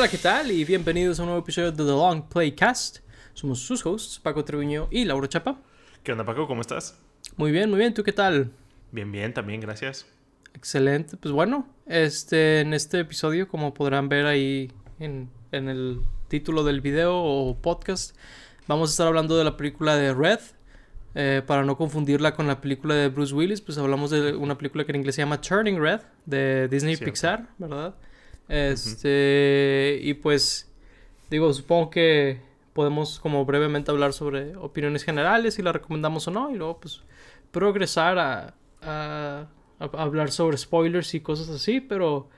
Hola, ¿qué tal? Y bienvenidos a un nuevo episodio de The Long Playcast. Somos sus hosts, Paco Treviño y Laura Chapa. ¿Qué onda, Paco? ¿Cómo estás? Muy bien, muy bien. ¿Tú qué tal? Bien, bien, también, gracias. Excelente. Pues bueno, este, en este episodio, como podrán ver ahí en, en el título del video o podcast, vamos a estar hablando de la película de Red. Eh, para no confundirla con la película de Bruce Willis, pues hablamos de una película que en inglés se llama Turning Red, de Disney Cierto. Pixar, ¿verdad? Este, y pues, digo, supongo que podemos como brevemente hablar sobre opiniones generales, si la recomendamos o no, y luego pues progresar a, a- a hablar sobre spoilers y cosas así, pero,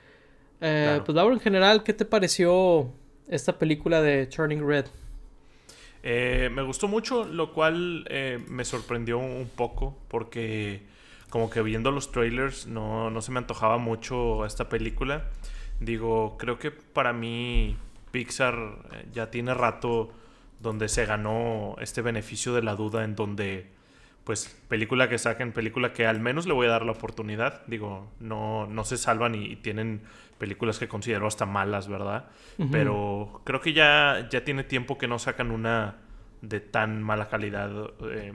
eh, Claro. pues Laura, en general, ¿qué te pareció esta película de Turning Red? Eh, me gustó mucho, lo cual eh, me sorprendió un poco porque como que viendo los trailers no, no se me antojaba mucho esta película. Digo, creo que para mí Pixar eh, ya tiene rato donde se ganó este beneficio de la duda en donde pues película que saquen, película que al menos le voy a dar la oportunidad. Digo, no, no se salvan y, y tienen películas que considero hasta malas, ¿verdad? Pero creo que ya, ya tiene tiempo que no sacan una de tan mala calidad. Eh,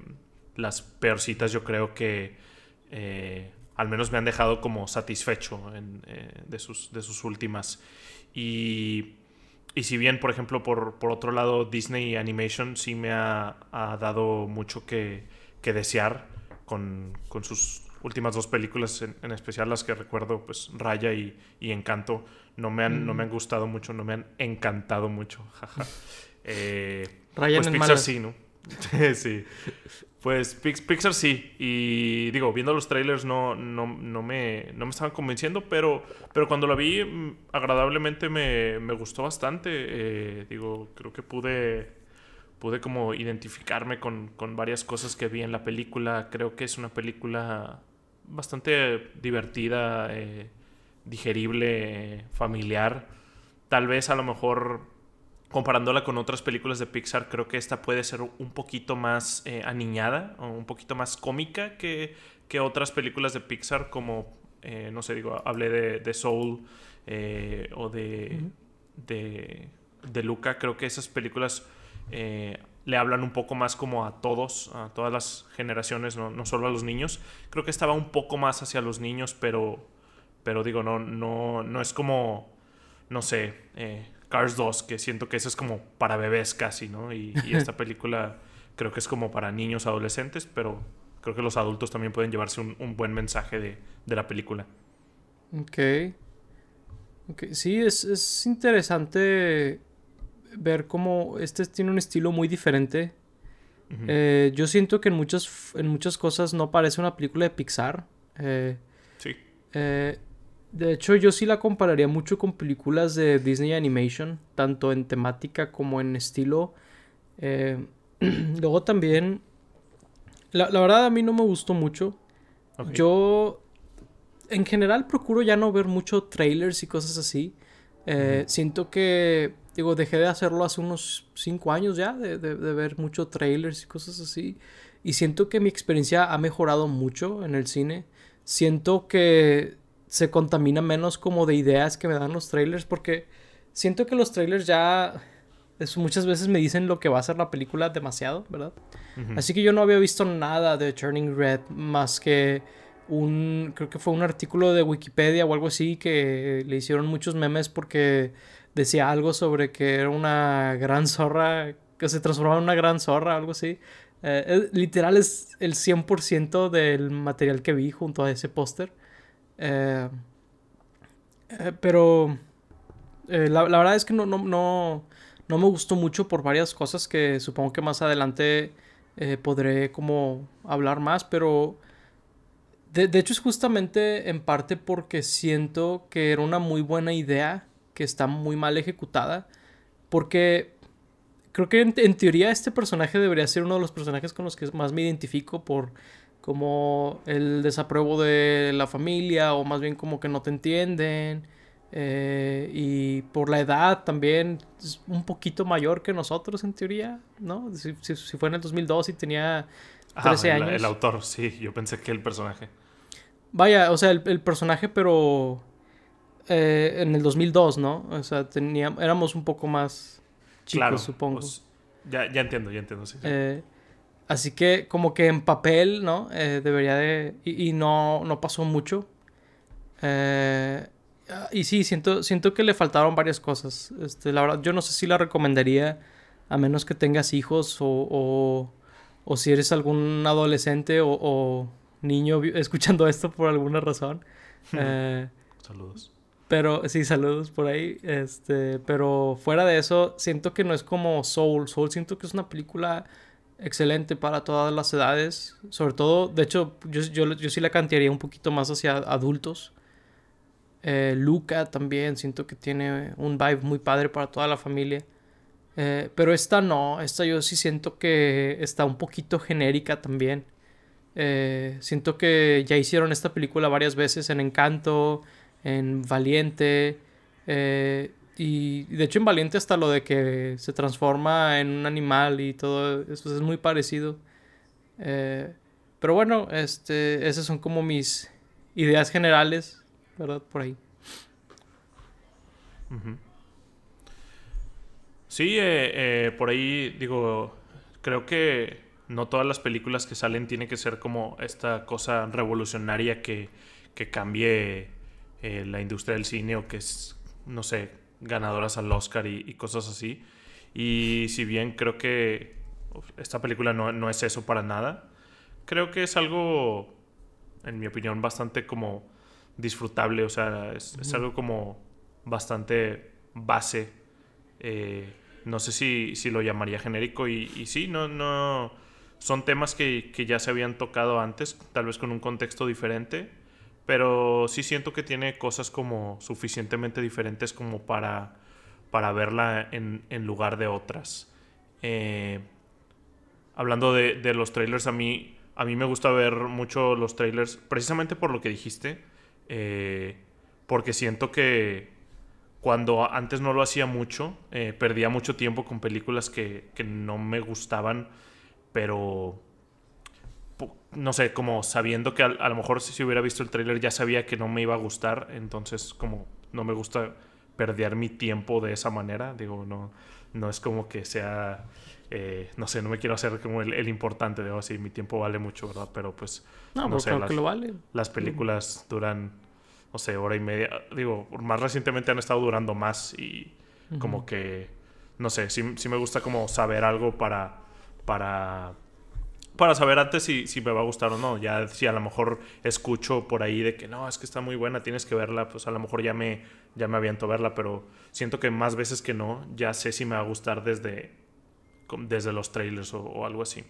las peorcitas yo creo que eh, al menos me han dejado como satisfecho en, eh, de, sus, de sus últimas. Y, y si bien, por ejemplo, por, por otro lado, Disney Animation sí me ha, ha dado mucho que, que desear con, con sus últimas dos películas, en, en especial las que recuerdo, pues Raya y, y Encanto, no me, han, no me han gustado mucho, no me han encantado mucho. jaja. Eh, Rayan pues en Pixar malas. sí, ¿no? sí. Pues Pix- Pixar sí. Y digo, viendo los trailers no, no, no, me, no me estaban convenciendo, pero, pero cuando la vi mm, agradablemente me, me gustó bastante. Eh, digo, creo que pude, pude como identificarme con, con varias cosas que vi en la película. Creo que es una película bastante divertida, eh, digerible, familiar. Tal vez a lo mejor comparándola con otras películas de Pixar, creo que esta puede ser un poquito más eh, aniñada o un poquito más cómica que, que otras películas de Pixar, como, eh, no sé, digo, hablé de, de Soul eh, o de, de, de Luca. Creo que esas películas eh, le hablan un poco más como a todos, a todas las generaciones, no, no solo a los niños. Creo que estaba un poco más hacia los niños, pero, pero digo, no, no, no es como, no sé, Cars 2, que siento que eso es como para bebés casi, ¿no? Y, y esta película creo que es como para niños, adolescentes, pero creo que los adultos también pueden llevarse un, un buen mensaje de, de la película. Ok. Ok, Sí, es, es interesante ver cómo este tiene un estilo muy diferente. Eh, yo siento que en muchas, en muchas cosas no parece una película de Pixar. Eh, Sí. eh, de hecho, yo sí la compararía mucho con películas de Disney Animation, tanto en temática como en estilo. Eh, luego también, la, la verdad a mí no me gustó mucho. Yo, en general, procuro ya no ver mucho trailers y cosas así. Eh, Siento que, digo, dejé de hacerlo hace unos 5 años ya, de, de- de ver mucho trailers y cosas así. Y siento que mi experiencia ha mejorado mucho en el cine. Siento que se contamina menos como de ideas que me dan los trailers, porque siento que los trailers ya muchas veces me dicen lo que va a ser la película demasiado, ¿verdad? Así que yo no había visto nada de Turning Red más que un, creo que fue un artículo de Wikipedia o algo así que le hicieron muchos memes porque decía algo sobre que era una gran zorra, que se transformaba en una gran zorra, algo así. Eh, es- literal es el 100% del material que vi junto a ese póster. Eh, eh, pero eh, la, verdad es que no, no, no, no me gustó mucho por varias cosas que supongo que más adelante podré como hablar más, pero de, de hecho es justamente en parte porque siento que era una muy buena idea que está muy mal ejecutada, porque creo que en, en teoría este personaje debería ser uno de los personajes con los que más me identifico por como el desapruebo de la familia o más bien como que no te entienden eh, y por la edad también es un poquito mayor que nosotros en teoría, ¿no? Si, si- si fue en el 2002 y tenía Ah, 13 el, años. el autor, sí, yo pensé que el personaje. Vaya, o sea, el, el personaje, pero eh, en el 2002, ¿no? O sea, teníamos, éramos un poco más chicos, Claro, supongo. pues, ya, ya entiendo, ya entiendo. sí, sí. Eh, así que como que en papel, ¿no? Eh, debería de... Y, y no, no pasó mucho. Eh, y sí, siento, siento que le faltaron varias cosas. Este, la verdad, yo no sé si la recomendaría a menos que tengas hijos o, o, o si eres algún adolescente o, o niño escuchando esto por alguna razón. Eh, Saludos. pero sí, saludos por ahí. Este, pero fuera de eso, siento que no es como Soul. Soul siento que es una película excelente para todas las edades. Sobre todo, de hecho, yo, yo, yo sí la cantearía un poquito más hacia adultos. Eh, Luca también siento que tiene un vibe muy padre para toda la familia. Eh, pero esta no, esta yo sí siento que está un poquito genérica también. Eh, siento que ya hicieron esta película varias veces en Encanto, en Valiente. eh, y de hecho en Valiente hasta lo de que se transforma en un animal y todo eso es muy parecido. Eh, pero bueno, este, esas son como mis ideas generales, ¿verdad? Por ahí. Sí, eh, eh, por ahí digo, creo que no todas las películas que salen tienen que ser como esta cosa revolucionaria que, que cambie eh, la industria del cine o que es, no sé, ganadoras al Oscar y, y cosas así. Y si bien creo que esta película no, no es eso para nada, creo que es algo, en mi opinión, bastante como disfrutable, o sea, es, es algo como bastante base. eh, no sé si, si lo llamaría genérico y, y sí, no, no, son temas que, que ya se habían tocado antes, tal vez con un contexto diferente, pero sí siento que tiene cosas como suficientemente diferentes como para, para verla en, lugar de otras. Eh, hablando de, los trailers, a mí, a mí me gusta ver mucho los trailers, precisamente por lo que dijiste, eh, porque siento que cuando antes no lo hacía mucho, eh, perdía mucho tiempo con películas que, que no me gustaban, pero no sé, como sabiendo que a, a lo mejor si, si hubiera visto el tráiler ya sabía que no me iba a gustar, entonces como no me gusta perder mi tiempo de esa manera, digo, no, no es como que sea, eh, no sé, no me quiero hacer como el, el importante, digo, así, mi tiempo vale mucho, ¿verdad? Pero pues No, No sé, las- que lo vale. las películas duran, no sé, hora y media. Digo, más recientemente han estado durando más y como que, no sé, sí, sí me gusta como saber algo para, para, para saber antes si, si me va a gustar o no. Ya si a lo mejor escucho por ahí de que no, es que está muy buena, tienes que verla, pues a lo mejor ya me, ya me aviento a verla, pero siento que más veces que no, ya sé si me va a gustar desde, desde los trailers o, o algo así.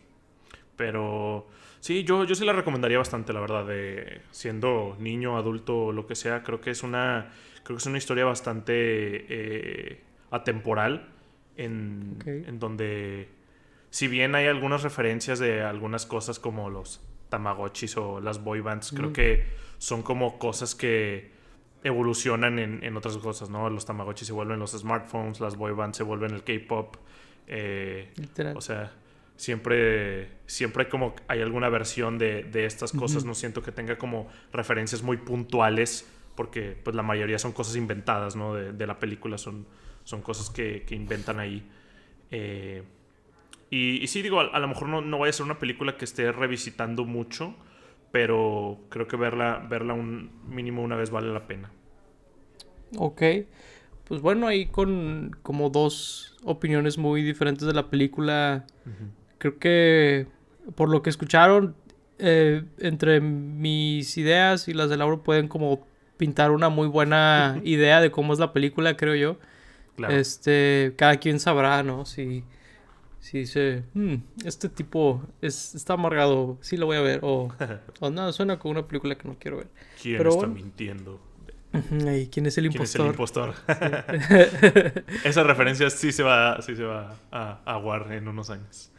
Pero sí, yo, yo sí la recomendaría bastante, la verdad, de siendo niño, adulto lo que sea. Creo que es una, creo que es una historia bastante eh, atemporal en, en donde, si bien hay algunas referencias de algunas cosas como los Tamagotchis o las boy bands, creo que son como cosas que evolucionan en, en otras cosas, ¿no? Los Tamagotchis se vuelven los smartphones, las boy bands se vuelven el K-pop. eh, o sea, siempre, siempre hay como hay alguna versión de, de estas cosas. No siento que tenga como referencias muy puntuales, porque pues la mayoría son cosas inventadas, ¿no? De, de la película, son, son cosas que, que inventan ahí. Eh, y, y sí, digo, a, a lo mejor no, no vaya a ser una película que esté revisitando mucho, pero creo que verla, verla un mínimo una vez vale la pena. Ok. Pues bueno, ahí con como dos opiniones muy diferentes de la película. Creo que por lo que escucharon, eh, entre mis ideas y las de Lauro pueden como pintar una muy buena idea de cómo es la película, creo yo. Claro. Este, cada quien sabrá, ¿no? Si, si dice, "Hmm, este tipo es, está amargado, sí lo voy a ver. O, o no, suena como una película que no quiero ver. ¿Quién pero está bueno. mintiendo? ¿Quién es el ¿Quién es el impostor? impostor? Esa referencia sí se va, sí se va a aguar en unos años.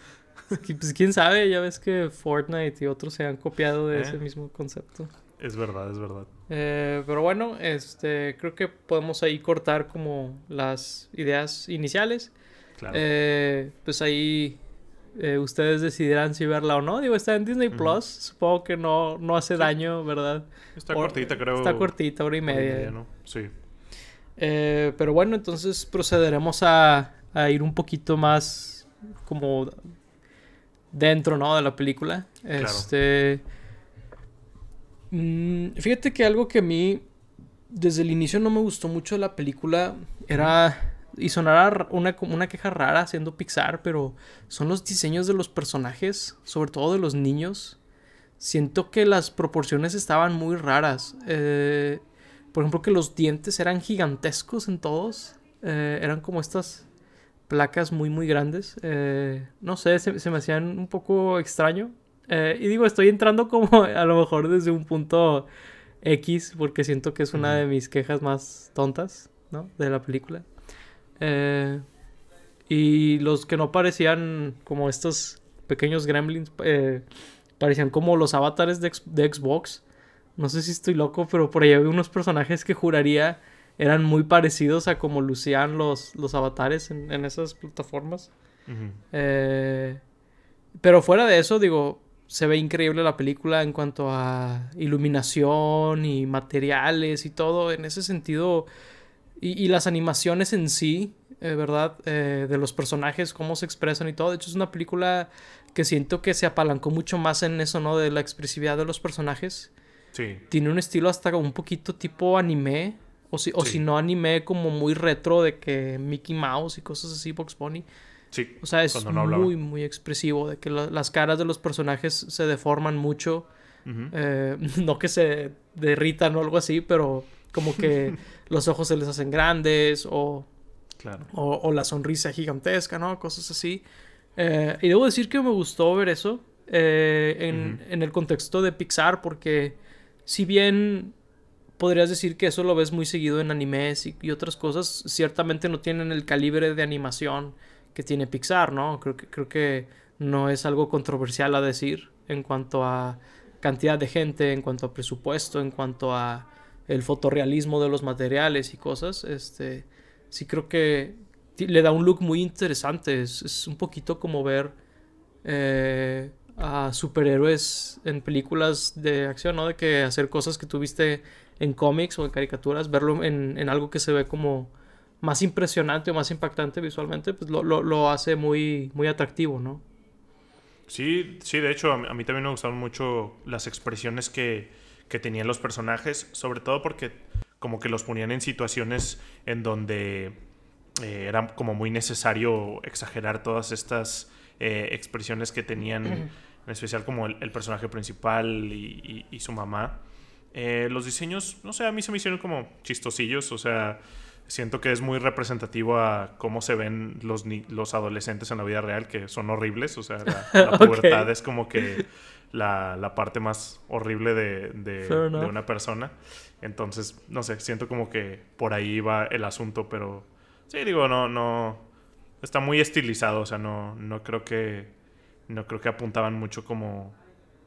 Pues quién sabe, ya ves que Fortnite y otros se han copiado de ¿Eh? ese mismo concepto. Es verdad, es verdad. Eh, pero bueno, este, creo que podemos ahí cortar como las ideas iniciales. Claro. Eh, pues ahí eh, ustedes decidirán si verla o no. Digo, está en Disney. Plus. Supongo que no, no hace daño, ¿verdad? está Or- cortita, creo. Está cortita, hora y media. media, ¿no? Sí. Eh, pero bueno, entonces procederemos a, a, ir un poquito más como dentro, ¿no? De la película. Este. Mm, fíjate que algo que a mí desde el inicio no me gustó mucho de la película era. Y sonará una, una queja rara siendo Pixar, pero son los diseños de los personajes, sobre todo de los niños. Siento que las proporciones estaban muy raras. Eh, por ejemplo, que los dientes eran gigantescos en todos. Eh, eran como estas placas muy, muy grandes. Eh, no sé, se, me hacían un poco extraño. y digo, estoy entrando como a lo mejor desde un punto X, porque siento que es una de mis quejas más tontas, ¿no? De la película. Eh, y los que no parecían como estos pequeños gremlins, eh, parecían como los avatares de, Xbox. No sé si estoy loco, pero por ahí había unos personajes que juraría eran muy parecidos a como lucían los, los avatares en, esas plataformas. Eh, pero fuera de eso, digo, se ve increíble la película en cuanto a iluminación y materiales y todo. En ese sentido, y, las animaciones en sí, eh, ¿verdad? Eh, de los personajes, cómo se expresan y todo. De hecho, es una película que siento que se apalancó mucho más en eso, ¿no? De la expresividad de los personajes. Sí. Tiene un estilo hasta un poquito tipo anime. O si, o si no anime como muy retro de que Mickey Mouse y cosas así, Box Bunny. Sí. O sea, es muy, muy expresivo. De que las caras de los personajes se deforman mucho. Eh, no que se derritan o algo así, pero como que los ojos se les hacen grandes o, claro. o, la sonrisa gigantesca, ¿no? Cosas así. Eh, y debo decir que me gustó ver eso eh, en, en, el contexto de Pixar porque si bien podrías decir que eso lo ves muy seguido en animes y, y, otras cosas, ciertamente no tienen el calibre de animación que tiene Pixar, ¿no? Creo que, creo que no es algo controversial a decir en cuanto a cantidad de gente, en cuanto a presupuesto, en cuanto a el fotorrealismo de los materiales y cosas, este, sí creo que le da un look muy interesante. Es, un poquito como ver eh, a superhéroes en películas de acción, ¿no? De que hacer cosas que tuviste en cómics o en caricaturas, verlo en, algo que se ve como más impresionante o más impactante visualmente, pues lo, hace muy, muy atractivo, ¿no? Sí, sí, de hecho, a mí también me gustaron mucho las expresiones que, que tenían los personajes, sobre todo porque como que los ponían en situaciones en donde eh, era como muy necesario exagerar todas estas eh, expresiones que tenían, en especial como el, personaje principal y, su mamá. Eh, los diseños, no sé, a mí se me hicieron como chistosillos, o sea, siento que es muy representativo a cómo se ven los, los adolescentes en la vida real, que son horribles, o sea, la, pubertad es como que la, la parte más horrible de, de, una persona. Entonces, no sé, siento como que por ahí va el asunto, pero sí, digo, no, no, está muy estilizado, o sea, no, no creo que, no creo que apuntaban mucho como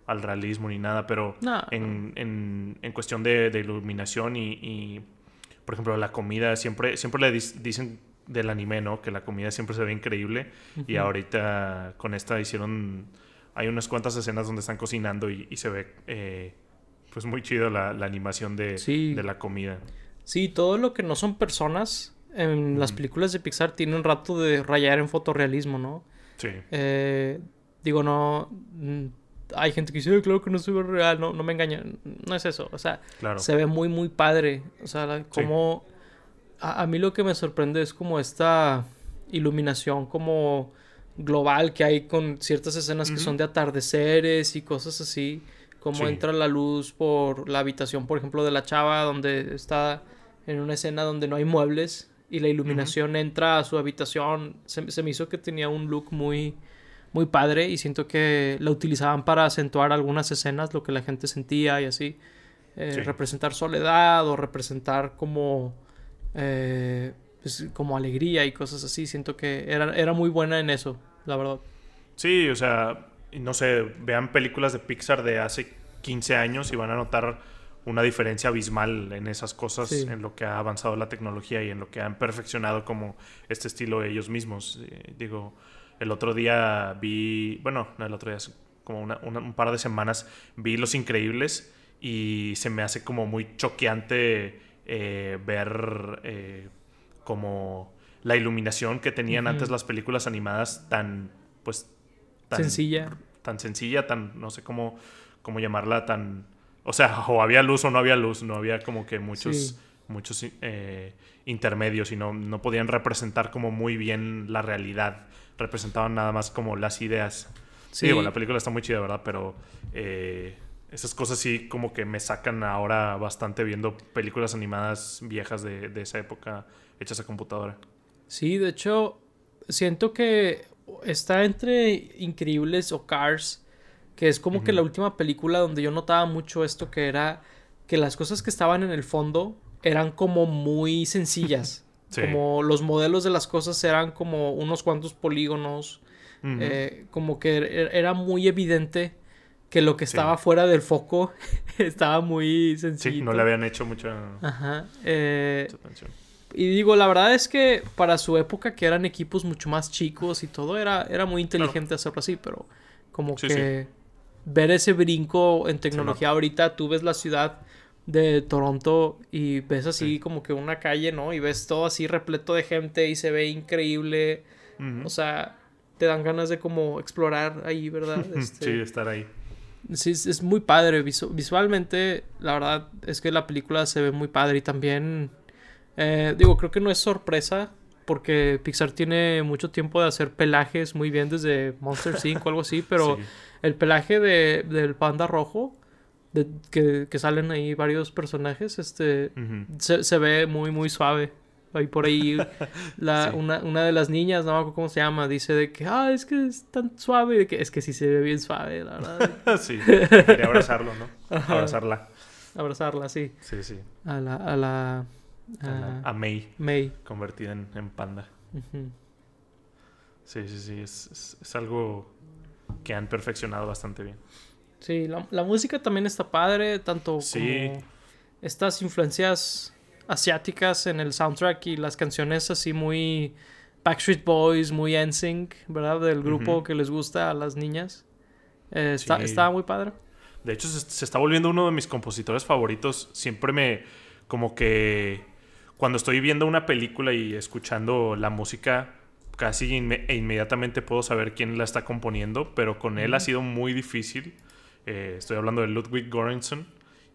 al realismo ni nada, pero en, en, en, cuestión de, de iluminación y, y, por ejemplo, la comida, siempre, siempre le dicen del anime, ¿no? Que la comida siempre se ve increíble y ahorita con esta hicieron hay unas cuantas escenas donde están cocinando y, se ve eh, pues muy chido la, animación de, de, la comida. Sí, todo lo que no son personas en las películas de Pixar tiene un rato de rayar en fotorrealismo, ¿no? Sí. Eh, digo, no... Mm, hay gente que dice, claro que no soy real, no, no me engañan. No es eso, o sea, se ve muy, muy padre. O sea, como... A, a mí lo que me sorprende es como esta iluminación, como global que hay con ciertas escenas que son de atardeceres y cosas así, como entra la luz por la habitación, por ejemplo, de la chava, donde está en una escena donde no hay muebles y la iluminación entra a su habitación, se, me hizo que tenía un look muy, muy padre y siento que la utilizaban para acentuar algunas escenas, lo que la gente sentía y así, eh, representar soledad o representar como... Eh, pues, como alegría y cosas así. Siento que era, era muy buena en eso, la verdad. Sí, o sea, no sé, vean películas de Pixar de hace 15 años y van a notar una diferencia abismal en esas cosas, en lo que ha avanzado la tecnología y en lo que han perfeccionado como este estilo ellos mismos. Eh, digo, el otro día vi, bueno, no el otro día, como un par de semanas vi Los Increíbles y se me hace como muy choqueante eh, ver eh, como la iluminación que tenían antes las películas animadas tan, pues, tan sencilla. Tan sencilla, tan, no sé cómo, cómo llamarla, tan... O sea, o había luz o no había luz, no había como que muchos, muchos eh, intermedios y no, no podían representar como muy bien la realidad. Representaban nada más como las ideas. Sí, digo, la película está muy chida, ¿verdad? Pero eh, esas cosas sí como que me sacan ahora bastante viendo películas animadas viejas de, de esa época hechas a computadora. Sí, de hecho, siento que está entre Increíbles o Cars, que es como que la última película donde yo notaba mucho esto que era que las cosas que estaban en el fondo eran como muy sencillas. Como los modelos de las cosas eran como unos cuantos polígonos. Eh, como que er, era muy evidente que lo que estaba fuera del foco estaba muy sencillo. Sí, no le habían hecho mucha, Ajá. Eh, atención. Y digo, la verdad es que para su época, que eran equipos mucho más chicos y todo, era, era muy inteligente hacerlo así, pero como que ver ese brinco en tecnología ahorita, tú ves la ciudad de Toronto y ves así como que una calle, ¿no? Y ves todo así repleto de gente y se ve increíble. O sea, te dan ganas de como explorar ahí, ¿verdad? Este, sí, estar ahí. Sí, es, muy padre. visualmente, la verdad es que la película se ve muy padre y también eh, digo, creo que no es sorpresa porque Pixar tiene mucho tiempo de hacer pelajes muy bien desde Monster Inc. o algo así, pero el pelaje de, del panda rojo, de, que, que, salen ahí varios personajes, este, se, se, ve muy, muy suave. Ahí por ahí la, una, una, de las niñas, no me acuerdo cómo se llama, dice de que, ah, es que es tan suave, que es que sí se ve bien suave, la verdad. sí, quería abrazarlo, ¿no? Abrazarla. Abrazarla, sí. Sí, sí. A la, a la a, ah, May. May. Convertida en, panda. Sí, sí, sí. Es, algo que han perfeccionado bastante bien. Sí, la, música también está padre, tanto como estas influencias asiáticas en el soundtrack y las canciones así muy Backstreet Boys, muy NSYNC, ¿verdad? Del grupo que les gusta a las niñas. Eh, está, muy padre. De hecho, se, está volviendo uno de mis compositores favoritos. Siempre me, como que cuando estoy viendo una película y escuchando la música, casi e inmediatamente puedo saber quién la está componiendo, pero con él ha sido muy difícil. Eh, estoy hablando de Ludwig Göransson.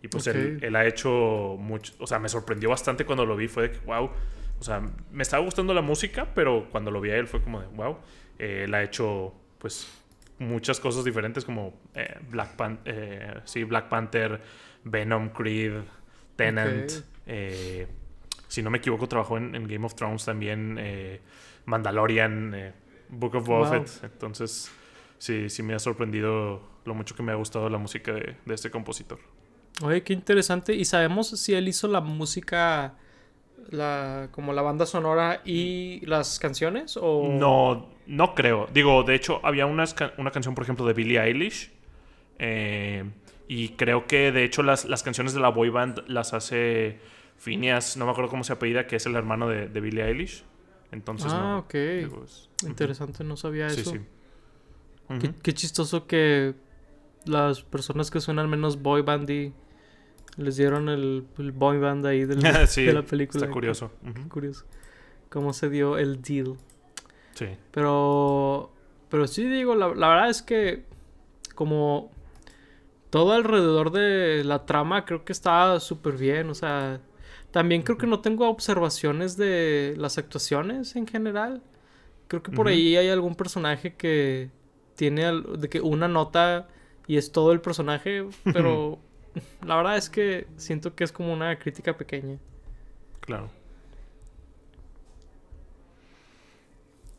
Y pues él, ha hecho mucho, o sea, me sorprendió bastante cuando lo vi, fue de que, wow, o sea, me estaba gustando la música, pero cuando lo vi a él fue como de, wow, eh, él ha hecho, pues, muchas cosas diferentes como eh, Black, sí, Black Panther, Venom, Creed, Tenant, si no me equivoco, trabajó en, Game of Thrones también, eh, Mandalorian, eh, Book of Boba Entonces, sí, sí me ha sorprendido lo mucho que me ha gustado la música de, este compositor. Oye, qué interesante. ¿Y sabemos si él hizo la música, la, como la banda sonora y las canciones? O... No, no creo. Digo, de hecho, había una, una canción, por ejemplo, de Billie Eilish. Eh, y creo que, de hecho, las, las canciones de la boy band las hace Phineas, no me acuerdo cómo se apellida, que es el hermano de, de Billie Eilish. Entonces, ah, ok. Interesante, no sabía eso. Sí, qué, chistoso que las personas que suenan menos boy bandy les dieron el, boy band ahí de la película. Está curioso. curioso. Cómo se dio el deal. Sí. Pero, pero sí digo, la, la verdad es que como todo alrededor de la trama creo que está súper bien. O sea, también creo que no tengo observaciones de las actuaciones en general. Creo que por ahí hay algún personaje que tiene de que una nota y es todo el personaje, pero la verdad es que siento que es como una crítica pequeña. Claro.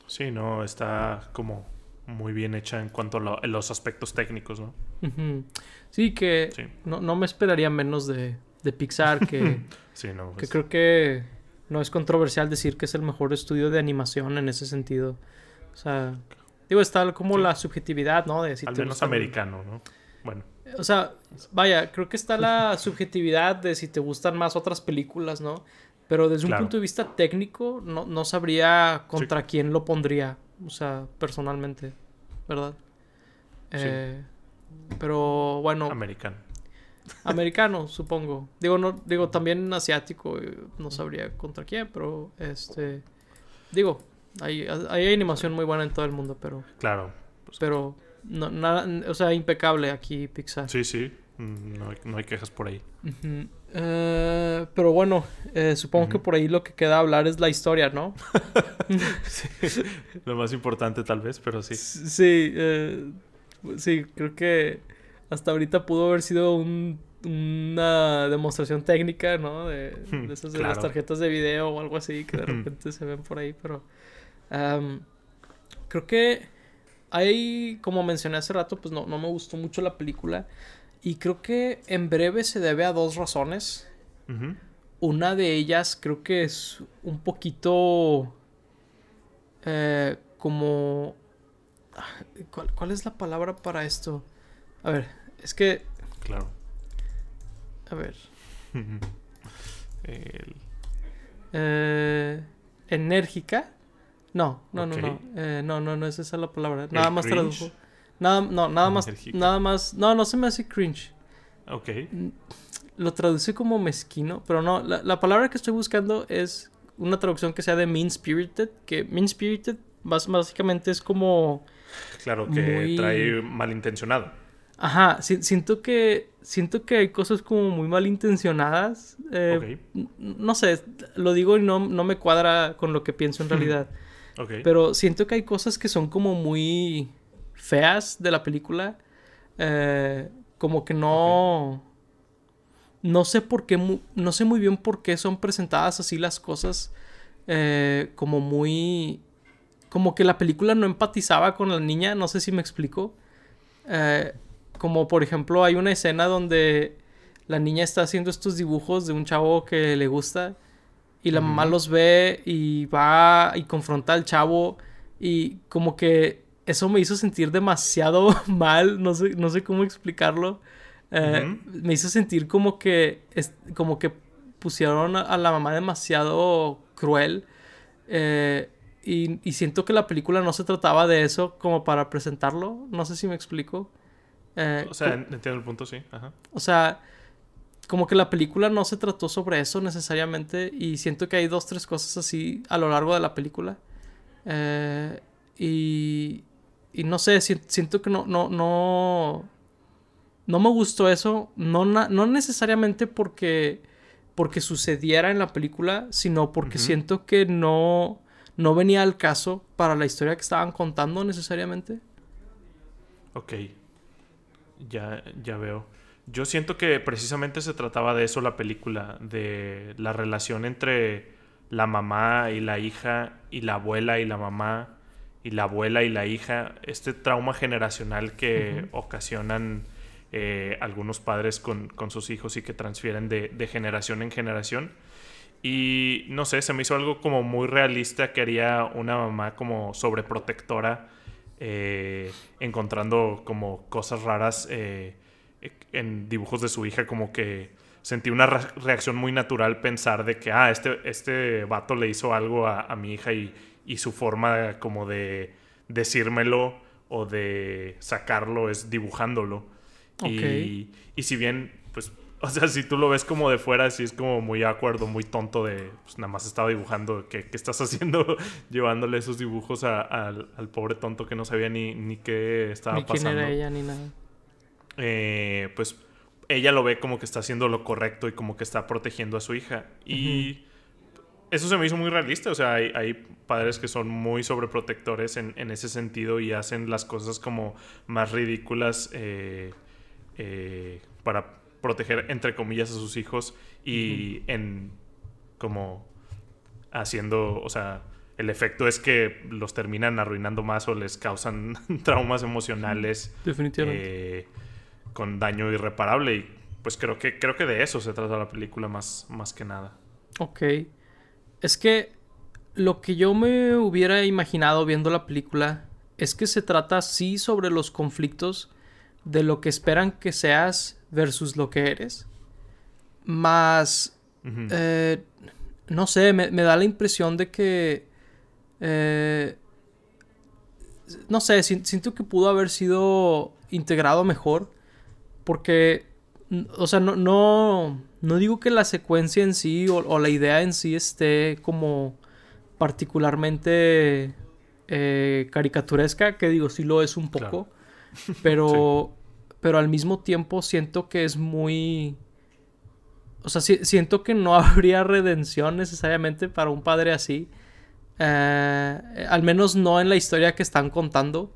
Sí, no, está como muy bien hecha en cuanto a, los aspectos técnicos, ¿no? Sí, que No, no me esperaría menos de, de Pixar que, que pues. creo que no es controversial decir que es el mejor estudio de animación en ese sentido. O sea, digo, está como la subjetividad, ¿no? De si Al menos americano, ¿no? Bueno. O sea, vaya, creo que está la subjetividad de si te gustan más otras películas, ¿no? Pero desde un punto de vista técnico, no, no sabría contra quién lo pondría. O sea, personalmente, ¿verdad? Eh, pero bueno. Americano. Americano, supongo. Digo, no, digo, también asiático, eh, no sabría contra quién, pero este. Digo, hay, hay animación muy buena en todo el mundo, pero. Claro. Pero, no, nada, o sea, impecable aquí Pixar. Sí, sí. Mm, No hay, no hay quejas por ahí. Eh, pero bueno, eh, supongo que por ahí lo que queda hablar es la historia, ¿no? Sí. Lo más importante tal vez, pero sí. Sí, eh, sí, creo que hasta ahorita pudo haber sido un- una demostración técnica, ¿no? De, de esas de las tarjetas de video o algo así que de repente se ven por ahí, pero creo que hay, como mencioné hace rato, pues no, no me gustó mucho la película y creo que en breve se debe a dos razones. Una de ellas creo que es un poquito eh, como... ah, ¿cuál, cuál es la palabra para esto? A ver, es que... Claro. A ver. El- eh, enérgica. No, no, no, no. Eh, no, no, no es esa la palabra. Nada ¿El más cringe? tradujo. Nada, no, nada más, Enérgica. nada más. No, no se me hace cringe. Ok. Lo traduce como mezquino, pero no, la, la palabra que estoy buscando es una traducción que sea de mean spirited, que mean spirited básicamente es como, Claro que Muy- trae malintencionado. Ajá, si- siento que siento que hay cosas como muy malintencionadas, eh, no sé, lo digo y no, no me cuadra con lo que pienso en realidad, Ok. pero siento que hay cosas que son como muy feas de la película, eh, como que no... No sé por qué, no sé muy bien por qué son presentadas así las cosas, eh, como muy... Como que la película no empatizaba con la niña, no sé si me explico. Eh, como por ejemplo hay una escena donde la niña está haciendo estos dibujos de un chavo que le gusta y la mamá los ve y va y confronta al chavo y como que eso me hizo sentir demasiado mal, no sé, no sé cómo explicarlo. Eh, Me hizo sentir como que, es- como que pusieron a, a la mamá demasiado cruel. eh, y, y siento que la película no se trataba de eso como para presentarlo. No sé si me explico. Eh, O sea, entiendo el punto, sí. Ajá. o sea, como que la película no se trató sobre eso necesariamente. Y siento que hay dos, tres cosas así a lo largo de la película. Eh, y, y no sé, si- siento que no, no, no, no me gustó eso. No, no necesariamente porque, porque sucediera en la película, sino porque siento que no, no venía al caso para la historia que estaban contando necesariamente. Ok. Ya, ya veo. Yo siento que precisamente se trataba de eso la película, de la relación entre la mamá y la hija, y la abuela y la mamá, y la abuela y la hija, este trauma generacional que ocasionan eh, algunos padres con, con sus hijos y que transfieren de, de generación en generación. Y no sé, se me hizo algo como muy realista que haría una mamá como sobreprotectora, eh, encontrando como cosas raras eh, en dibujos de su hija, como que sentí una re- reacción muy natural pensar de que, ah, este, este vato le hizo algo a, a mi hija y, y su forma como de decírmelo o de sacarlo es dibujándolo. Y, y si bien, pues, o sea, si tú lo ves como de fuera, sí es como muy acuerdo, muy tonto de, pues nada más estaba dibujando, ¿qué, qué estás haciendo? Llevándole esos dibujos a- al, al pobre tonto que no sabía ni, ni qué estaba Ni quién pasando. era ella ni nada. Eh, pues ella lo ve como que está haciendo lo correcto y como que está protegiendo a su hija. Y eso se me hizo muy realista. O sea, hay, hay padres que son muy sobreprotectores en, en ese sentido y hacen las cosas como más ridículas eh, eh, para proteger, entre comillas, a sus hijos y en como haciendo, o sea, el efecto es que los terminan arruinando más o les causan traumas emocionales Definitivamente. eh, con daño irreparable y pues creo que creo que de eso se trata la película más, más que nada. Ok. Es que lo que yo me hubiera imaginado viendo la película es que se trata sí sobre los conflictos de lo que esperan que seas versus lo que eres. Más, eh, no sé, me, me da la impresión de que... eh, no sé, si- siento que pudo haber sido integrado mejor. Porque o sea, no, no, no digo que la secuencia en sí o, la idea en sí esté como particularmente eh, caricaturesca, que digo, sí lo es un poco, pero, pero al mismo tiempo siento que es muy... O sea, siento que no habría redención necesariamente para un padre así. Eh, al menos no en la historia que están contando.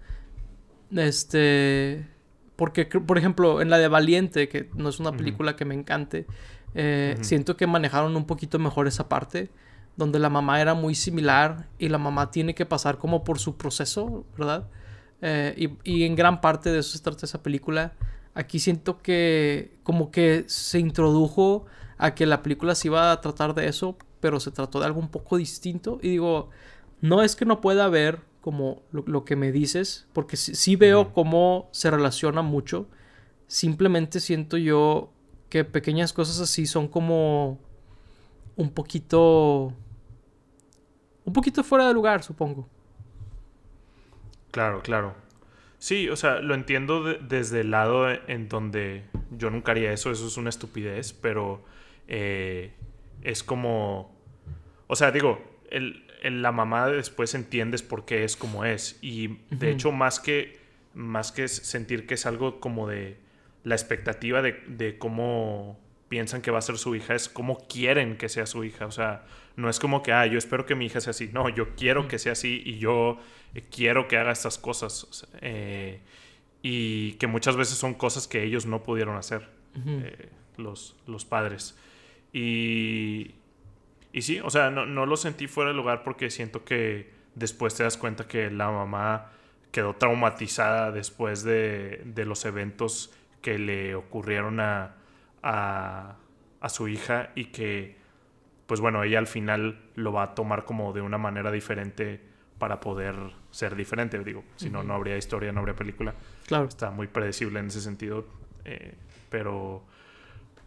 Este. Porque, por ejemplo, en la de Valiente, que no es una película que me encante, eh, siento que manejaron un poquito mejor esa parte, donde la mamá era muy similar y la mamá tiene que pasar como por su proceso, ¿verdad? Eh, y, en gran parte de eso se trata esa película. Aquí siento que como que se introdujo a que la película se iba a tratar de eso, pero se trató de algo un poco distinto. Y digo, no es que no pueda ver como lo, que me dices, porque sí, veo cómo se relaciona mucho. Simplemente siento yo que pequeñas cosas así son como un poquito... Un poquito fuera de lugar, supongo. Claro, claro. Sí, o sea, lo entiendo desde el lado en donde yo nunca haría eso, eso es una estupidez, pero eh, es como... O sea, digo, el, la mamá después entiendes por qué es como es. Y de hecho, más que, más que sentir que es algo como de la expectativa de, cómo piensan que va a ser su hija, es cómo quieren que sea su hija. O sea, no es como que, ah, yo espero que mi hija sea así. No, yo quiero que sea así y yo eh, quiero que haga estas cosas. Eh, y que muchas veces son cosas que ellos no pudieron hacer, eh, los, los padres. Y, y sí, o sea, no, no lo sentí fuera de lugar porque siento que después te das cuenta que la mamá quedó traumatizada después de, de los eventos que le ocurrieron a, a, a, su hija y que, pues bueno, ella al final lo va a tomar como de una manera diferente para poder ser diferente. Digo, si no, no habría historia, no habría película. Claro. Está muy predecible en ese sentido. Eh, pero,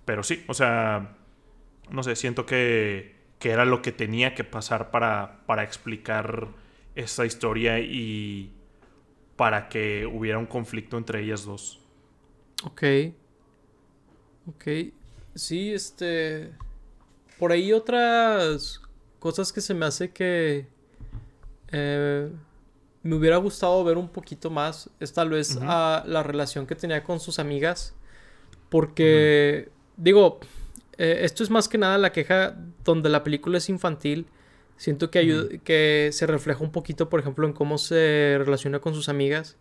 pero sí, o sea, no sé, siento que que era lo que tenía que pasar para, para explicar esa historia y para que hubiera un conflicto entre ellas dos. Ok. Ok. Sí, este... Por ahí otras cosas que se me hace que... Eh, me hubiera gustado ver un poquito más es tal vez la relación que tenía con sus amigas. Porque, digo, eh, esto es más que nada la queja donde la película es infantil. Siento que, ayuda, que se refleja un poquito, por ejemplo, en cómo se relaciona con sus amigas.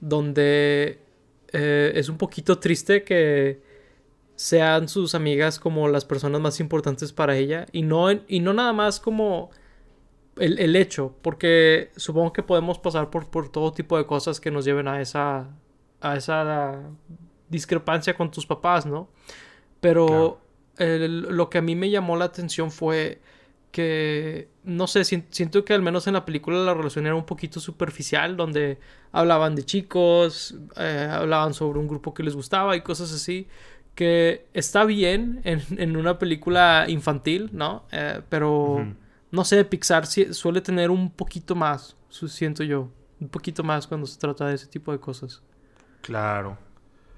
Donde eh, es un poquito triste que sean sus amigas como las personas más importantes para ella. Y no, y no nada más como el, el, hecho. Porque supongo que podemos pasar por, por todo tipo de cosas que nos lleven a esa, a esa discrepancia con tus papás, ¿no? Pero lo que a mí me llamó la atención fue que, no sé, siento que al menos en la película la relación era un poquito superficial, donde hablaban de chicos, eh, hablaban sobre un grupo que les gustaba y cosas así, que está bien en, una película infantil, ¿no? Eh, pero, no sé, Pixar suele tener un poquito más, siento yo, un poquito más cuando se trata de ese tipo de cosas. Claro.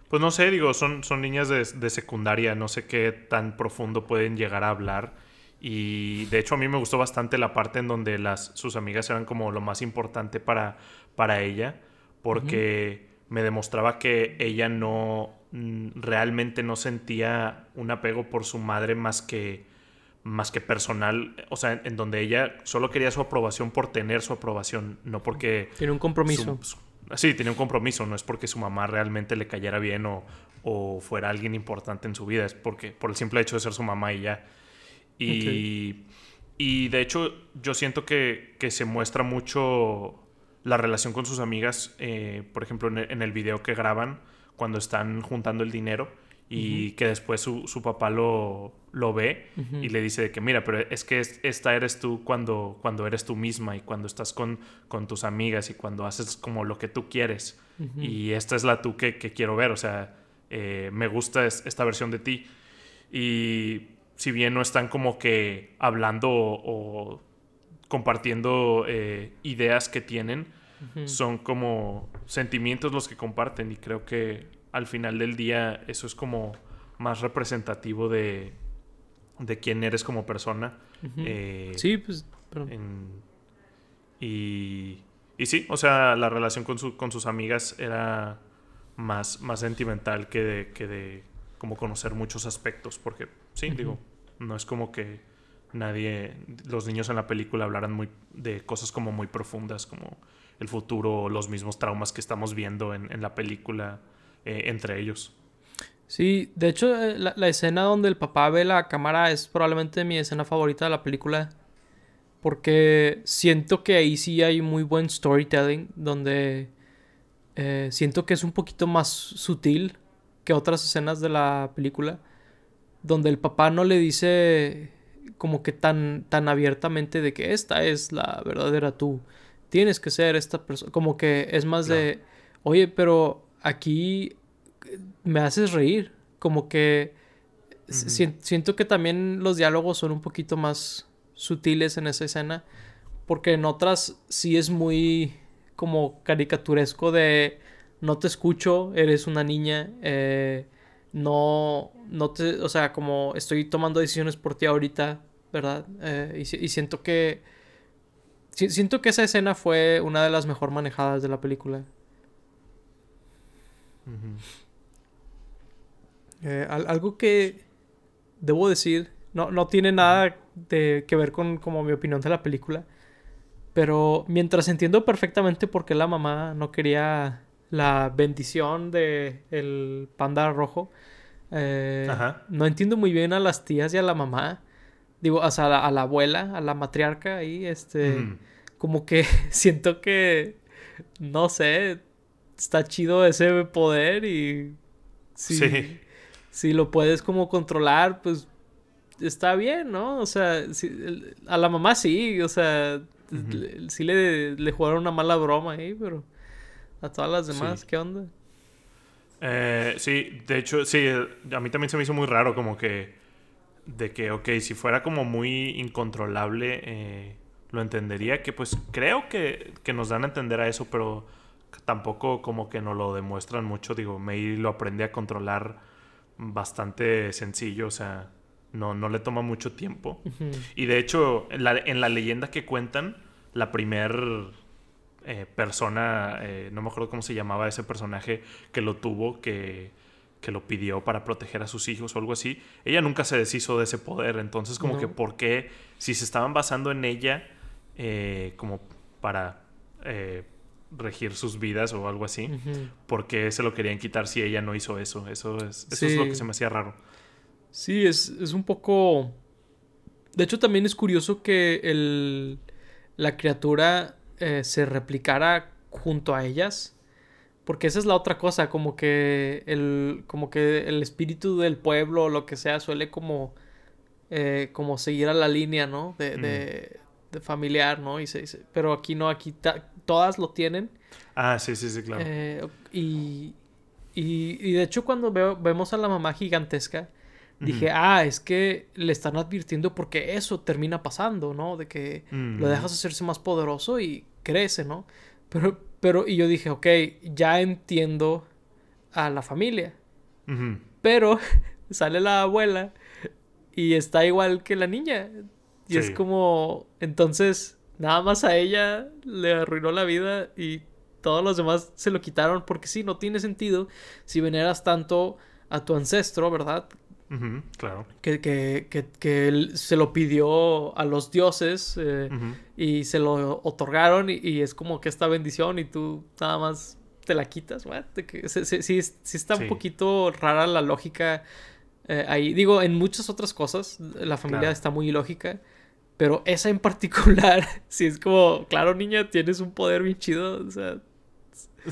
Pues no sé, digo, son, son niñas de, secundaria, no sé qué tan profundo pueden llegar a hablar. Y de hecho a mí me gustó bastante la parte en donde las, sus amigas eran como lo más importante para, para ella, porque me demostraba que ella no realmente no sentía un apego por su madre más que más que personal, o sea, en, donde ella solo quería su aprobación por tener su aprobación, no porque... Tiene un compromiso. Sí, tenía un compromiso, no es porque su mamá realmente le cayera bien o, o, fuera alguien importante en su vida, es porque por el simple hecho de ser su mamá y ya. Y, y de hecho yo siento que, que, se muestra mucho la relación con sus amigas, eh, por ejemplo en el video que graban cuando están juntando el dinero y que después su, su papá lo, lo ve y le dice de que mira, pero es que esta eres tú cuando, cuando eres tú misma y cuando estás con, con tus amigas y cuando haces como lo que tú quieres. Y esta es la tú que, que quiero ver, o sea, eh, me gusta esta versión de ti. Y si bien no están como que hablando o, compartiendo eh, ideas que tienen, son como sentimientos los que comparten y creo que al final del día eso es como más representativo de, de quién eres como persona. Eh, sí, pues. y, y sí, o sea, la relación con, su, con sus amigas era más, más sentimental que de, que de como conocer muchos aspectos, porque sí, digo, no es como que nadie, los niños en la película hablaran muy de cosas como muy profundas, como el futuro, los mismos traumas que estamos viendo en, en la película eh, entre ellos. Sí, de hecho, eh, la, escena donde el papá ve la cámara es probablemente mi escena favorita de la película. Porque siento que ahí sí hay muy buen storytelling. Donde eh, siento que es un poquito más sutil que otras escenas de la película. Donde el papá no le dice como que tan, tan abiertamente de que esta es la verdadera tú. Tienes que ser esta persona. Como que es más de, oye, pero aquí me haces reír. Como que siento que también los diálogos son un poquito más sutiles en esa escena. Porque en otras sí es muy como caricaturesco de no te escucho, eres una niña, eh, no, no te, o sea, como estoy tomando decisiones por ti ahorita, ¿verdad? Eh, y, siento que, siento que esa escena fue una de las mejor manejadas de la película. Eh, algo que debo decir, no, no tiene nada de, que ver con como mi opinión de la película. Pero mientras entiendo perfectamente por qué la mamá no quería la bendición de el panda rojo, eh, no entiendo muy bien a las tías y a la mamá. Digo, o sea, a la, abuela, a la matriarca ahí, este... Como que siento que... No sé, está chido ese poder y... sí si lo puedes como controlar, pues está bien, ¿no? O sea, a la mamá sí, o sea, sí le, le, jugaron una mala broma ahí, pero a todas las demás, ¿qué onda? Eh, sí, de hecho, sí, a mí también se me hizo muy raro como que, de que, ok, si fuera como muy incontrolable, eh, lo entendería, que pues creo que, que, nos dan a entender a eso, pero tampoco como que nos lo demuestran mucho, digo, May lo aprende a controlar bastante sencillo, o sea, no, no le toma mucho tiempo. Y de hecho, en la, en la, leyenda que cuentan, la primer eh, persona, eh, no me acuerdo cómo se llamaba ese personaje que lo tuvo, que, que, lo pidió para proteger a sus hijos o algo así, ella nunca se deshizo de ese poder. Entonces, como que, ¿por qué? Si se estaban basando en ella, eh, como para regir sus vidas o algo así. porque se lo querían quitar si ella no hizo eso? Eso es, eso es lo que se me hacía raro. Sí, es, un poco... De hecho, también es curioso que el, la criatura eh, se replicara junto a ellas. Porque esa es la otra cosa, como que el, como que el espíritu del pueblo o lo que sea suele como, eh, como seguir a la línea, ¿no? De, de, de familiar, ¿no? Y se, pero aquí no, aquí todas lo tienen. Ah, sí, sí, sí, claro. Eh, y, y, de hecho cuando vemos a la mamá gigantesca, dije, ah, es que le están advirtiendo porque eso termina pasando, ¿no? De que lo dejas hacerse más poderoso y crece, ¿no? Pero, pero, y yo dije, ok, ya entiendo a la familia. Pero sale la abuela y está igual que la niña. Y es como, entonces, nada más a ella le arruinó la vida y todos los demás se lo quitaron porque sí, no tiene sentido si veneras tanto a tu ancestro, ¿verdad? claro. Que, que, que, él se lo pidió a los dioses eh, y se lo otorgaron y, es como que esta bendición y tú nada más te la quitas, sí, sí, sí, está un poquito rara la lógica eh, ahí. Digo, en muchas otras cosas la familia está muy ilógica. Pero esa en particular, si es como, claro, niña, tienes un poder bien chido, o sea.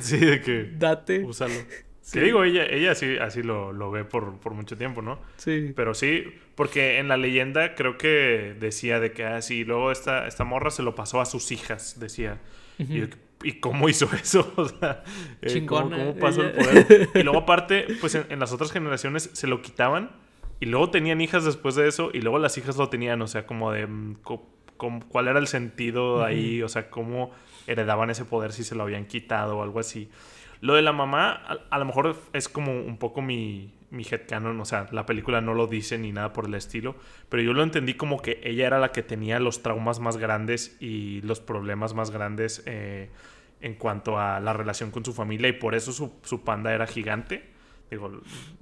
Sí, de que. Date. Úsalo. Sí. digo, ella, ella sí, así lo, lo ve por, por, mucho tiempo, ¿no? Sí. Pero sí, porque en la leyenda creo que decía de que así, ah, luego esta, esta morra se lo pasó a sus hijas, decía. y, cómo hizo eso? o sea, eh, ¿cómo, pasó el poder? y luego aparte, pues en, las otras generaciones se lo quitaban y luego tenían hijas después de eso y luego las hijas lo tenían, o sea, como de mm, cuál era el sentido ahí, o sea, cómo heredaban ese poder si se lo habían quitado o algo así. Lo de la mamá, a, lo mejor es como un poco mi, mi headcanon, o sea, la película no lo dice ni nada por el estilo, pero yo lo entendí como que ella era la que tenía los traumas más grandes y los problemas más grandes eh, en cuanto a la relación con su familia y por eso su, panda era gigante. Digo,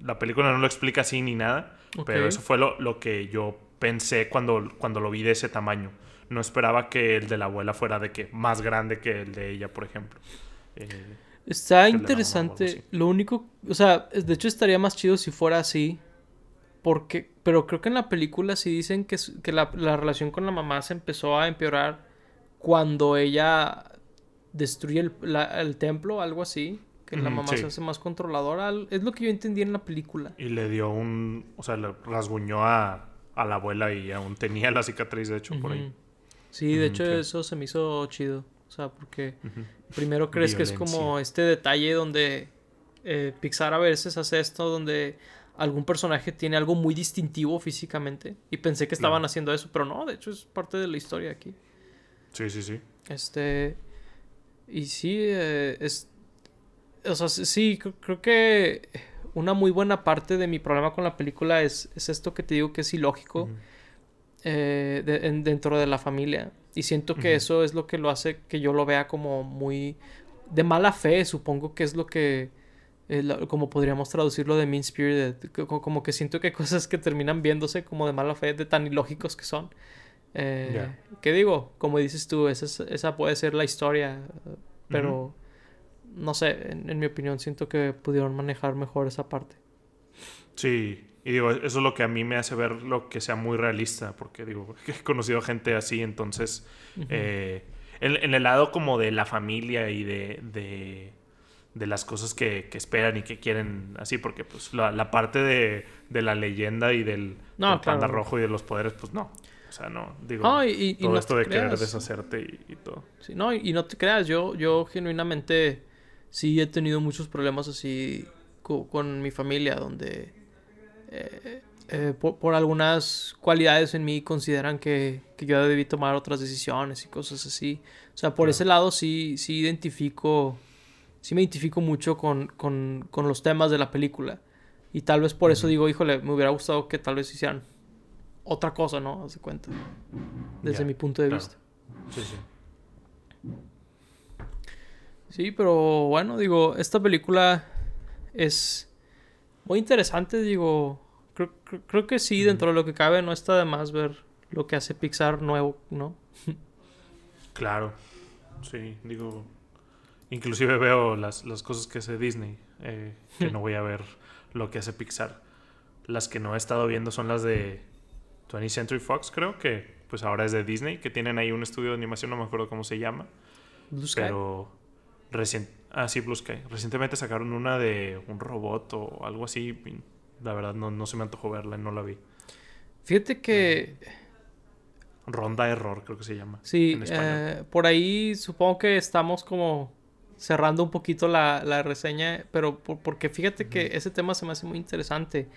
la película no lo explica así ni nada, pero eso fue lo, lo, que yo pensé cuando, cuando lo vi de ese tamaño. No esperaba que el de la abuela fuera de que más grande que el de ella, por ejemplo. Eh, Está interesante. Lo único, o sea, de hecho estaría más chido si fuera así. Porque, pero creo que en la película sí dicen que, que la, relación con la mamá se empezó a empeorar cuando ella destruye el, el templo, algo así. Que la mamá se hace más controladora. Es lo que yo entendí en la película. Y le dio un. O sea, le rasguñó a, a la abuela y aún tenía la cicatriz, de hecho, por ahí. Sí, de hecho, eso se me hizo chido. O sea, porque primero crees que es como este detalle donde eh, Pixar a veces hace esto, donde algún personaje tiene algo muy distintivo físicamente. Y pensé que estaban haciendo eso, pero no, de hecho es parte de la historia aquí. Sí, sí, sí. Este. Y sí, eh, es. O sea, sí, creo que una muy buena parte de mi problema con la película es, es esto que te digo que es ilógico eh, dentro de la familia. Y siento que eso es lo que lo hace que yo lo vea como muy de mala fe, supongo que es lo que, como podríamos traducirlo de mean spirited, como que siento que hay cosas que terminan viéndose como de mala fe, de tan ilógicos que son. Eh, ¿Qué digo? Como dices tú, esa, esa puede ser la historia, pero no sé, en, mi opinión siento que pudieron manejar mejor esa parte. Sí, y digo, eso es lo que a mí me hace ver lo que sea muy realista, porque digo, he conocido gente así, entonces, eh, en, el lado como de la familia y de, de, las cosas que, esperan y que quieren así, porque pues la, parte de, la leyenda y del, panda rojo y de los poderes, pues no. O sea, no, digo, todo esto de querer deshacerte y, todo. Sí, no, y, no te creas, yo, yo genuinamente sí he tenido muchos problemas así con, mi familia, donde eh, eh, por, algunas cualidades en mí consideran que, yo debí tomar otras decisiones y cosas así. O sea, por ese lado sí, sí identifico, sí me identifico mucho con, los temas de la película. Y tal vez por eso digo, híjole, me hubiera gustado que tal vez hicieran otra cosa, ¿no? Haz cuenta. Desde mi punto de vista. Sí, sí. Sí, pero bueno, digo, esta película es muy interesante, digo, creo, que sí, dentro de lo que cabe, no está de más ver lo que hace Pixar nuevo, ¿no? claro, sí, digo, inclusive veo las, cosas que hace Disney, eh, que no voy a ver lo que hace Pixar. Las que no he estado viendo son las de 20th Century Fox, creo que pues ahora es de Disney, que tienen ahí un estudio de animación, no me acuerdo cómo se llama. Pero ah, sí, Blue Sky. Recientemente sacaron una de un robot o algo así. La verdad, no, no se me antojó verla, no la vi. Fíjate que. Ronda Error, creo que se llama. Sí, eh, por ahí supongo que estamos como cerrando un poquito la, reseña, pero porque fíjate que ese tema se me hace muy interesante.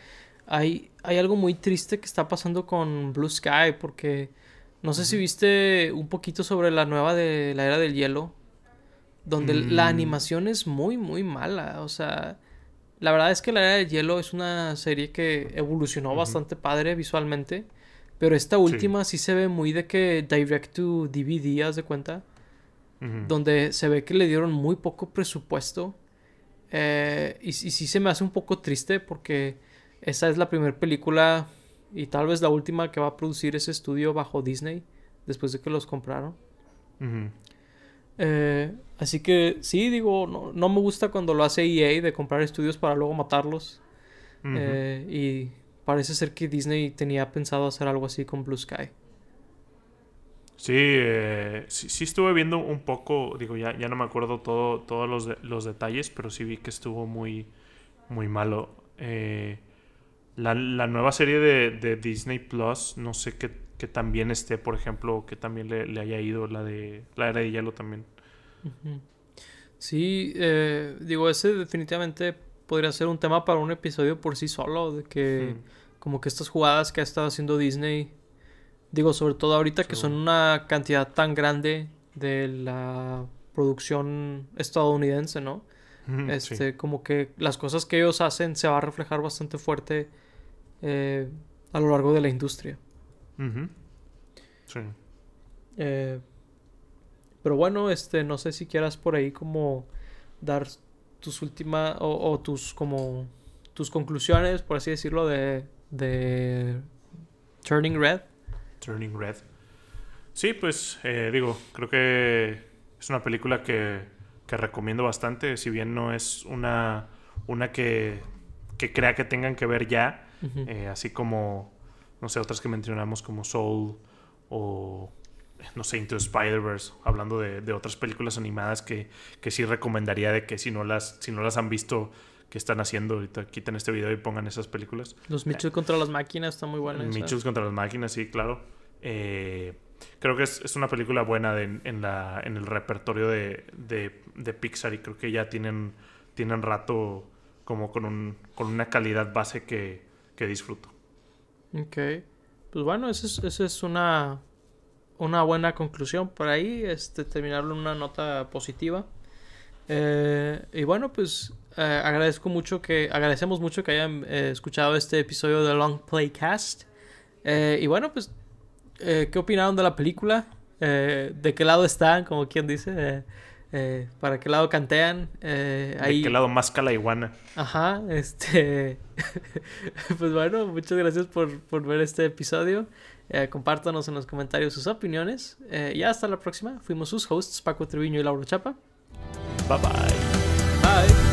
Hay, hay algo muy triste que está pasando con Blue Sky, porque no sé si viste un poquito sobre la nueva de la era del hielo, donde la mm. animación es muy, muy mala. O sea, la verdad es que La Era del Hielo es una serie que evolucionó bastante padre visualmente. Pero esta última sí. se ve muy de que direct to DVD, haz de cuenta. Donde se ve que le dieron muy poco presupuesto. Eh, y, y, sí se me hace un poco triste porque esa es la primera película y tal vez la última que va a producir ese estudio bajo Disney después de que los compraron. Eh, así que sí, digo, no, me gusta cuando lo hace EA de comprar estudios para luego matarlos. Eh, y parece ser que Disney tenía pensado hacer algo así con Blue Sky. Sí, eh, sí, estuve viendo un poco, digo, ya, ya no me acuerdo todo, todos los, los detalles, pero sí vi que estuvo muy, muy malo. la, nueva serie de, Disney Plus, no sé qué, que también esté, por ejemplo, que también le, haya ido la de la era de hielo también. Sí, eh, digo, ese definitivamente podría ser un tema para un episodio por sí solo, de que como que estas jugadas que ha estado haciendo Disney, digo, sobre todo ahorita que son una cantidad tan grande de la producción estadounidense, ¿no? este, como que las cosas que ellos hacen se va a reflejar bastante fuerte eh, a lo largo de la industria. Sí. Eh, pero bueno, este, no sé si quieras por ahí como dar tus últimas o, tus como tus conclusiones, por así decirlo, de, de Turning Red. Turning Red. Sí, pues eh, digo, creo que es una película que, que, recomiendo bastante, si bien no es una, una que, que crea que tengan que ver ya, eh, así como, no sé, otras que mencionamos como Soul o no sé, Into Spider-Verse, hablando de, de, otras películas animadas que, que, sí recomendaría de que si no las, si no las han visto, que están haciendo ahorita, quiten este video y pongan esas películas. Los Mitchell contra las máquinas están muy buenas. Mitchell contra las máquinas, sí, claro. Eh, creo que es, es, una película buena de, en, la, en el repertorio de, de, de, Pixar y creo que ya tienen, tienen rato como con, un, con una calidad base que, que disfruto. Ok. Pues bueno, esa es, esa es una, una buena conclusión por ahí, este, terminarlo en una nota positiva. Eh, y bueno, pues eh, agradezco mucho que, agradecemos mucho que hayan eh, escuchado este episodio de Long Playcast. y bueno, pues, ¿qué opinaron de la película? ¿De qué lado están? Como quien dice. ¿Para qué lado cantean? ¿De qué lado más la iguana? Ajá, este... pues bueno, muchas gracias por, por ver este episodio. Eh, compártanos en los comentarios sus opiniones. Eh, y hasta la próxima. Fuimos sus hosts, Paco Treviño y Laura Chapa. Bye bye. Bye.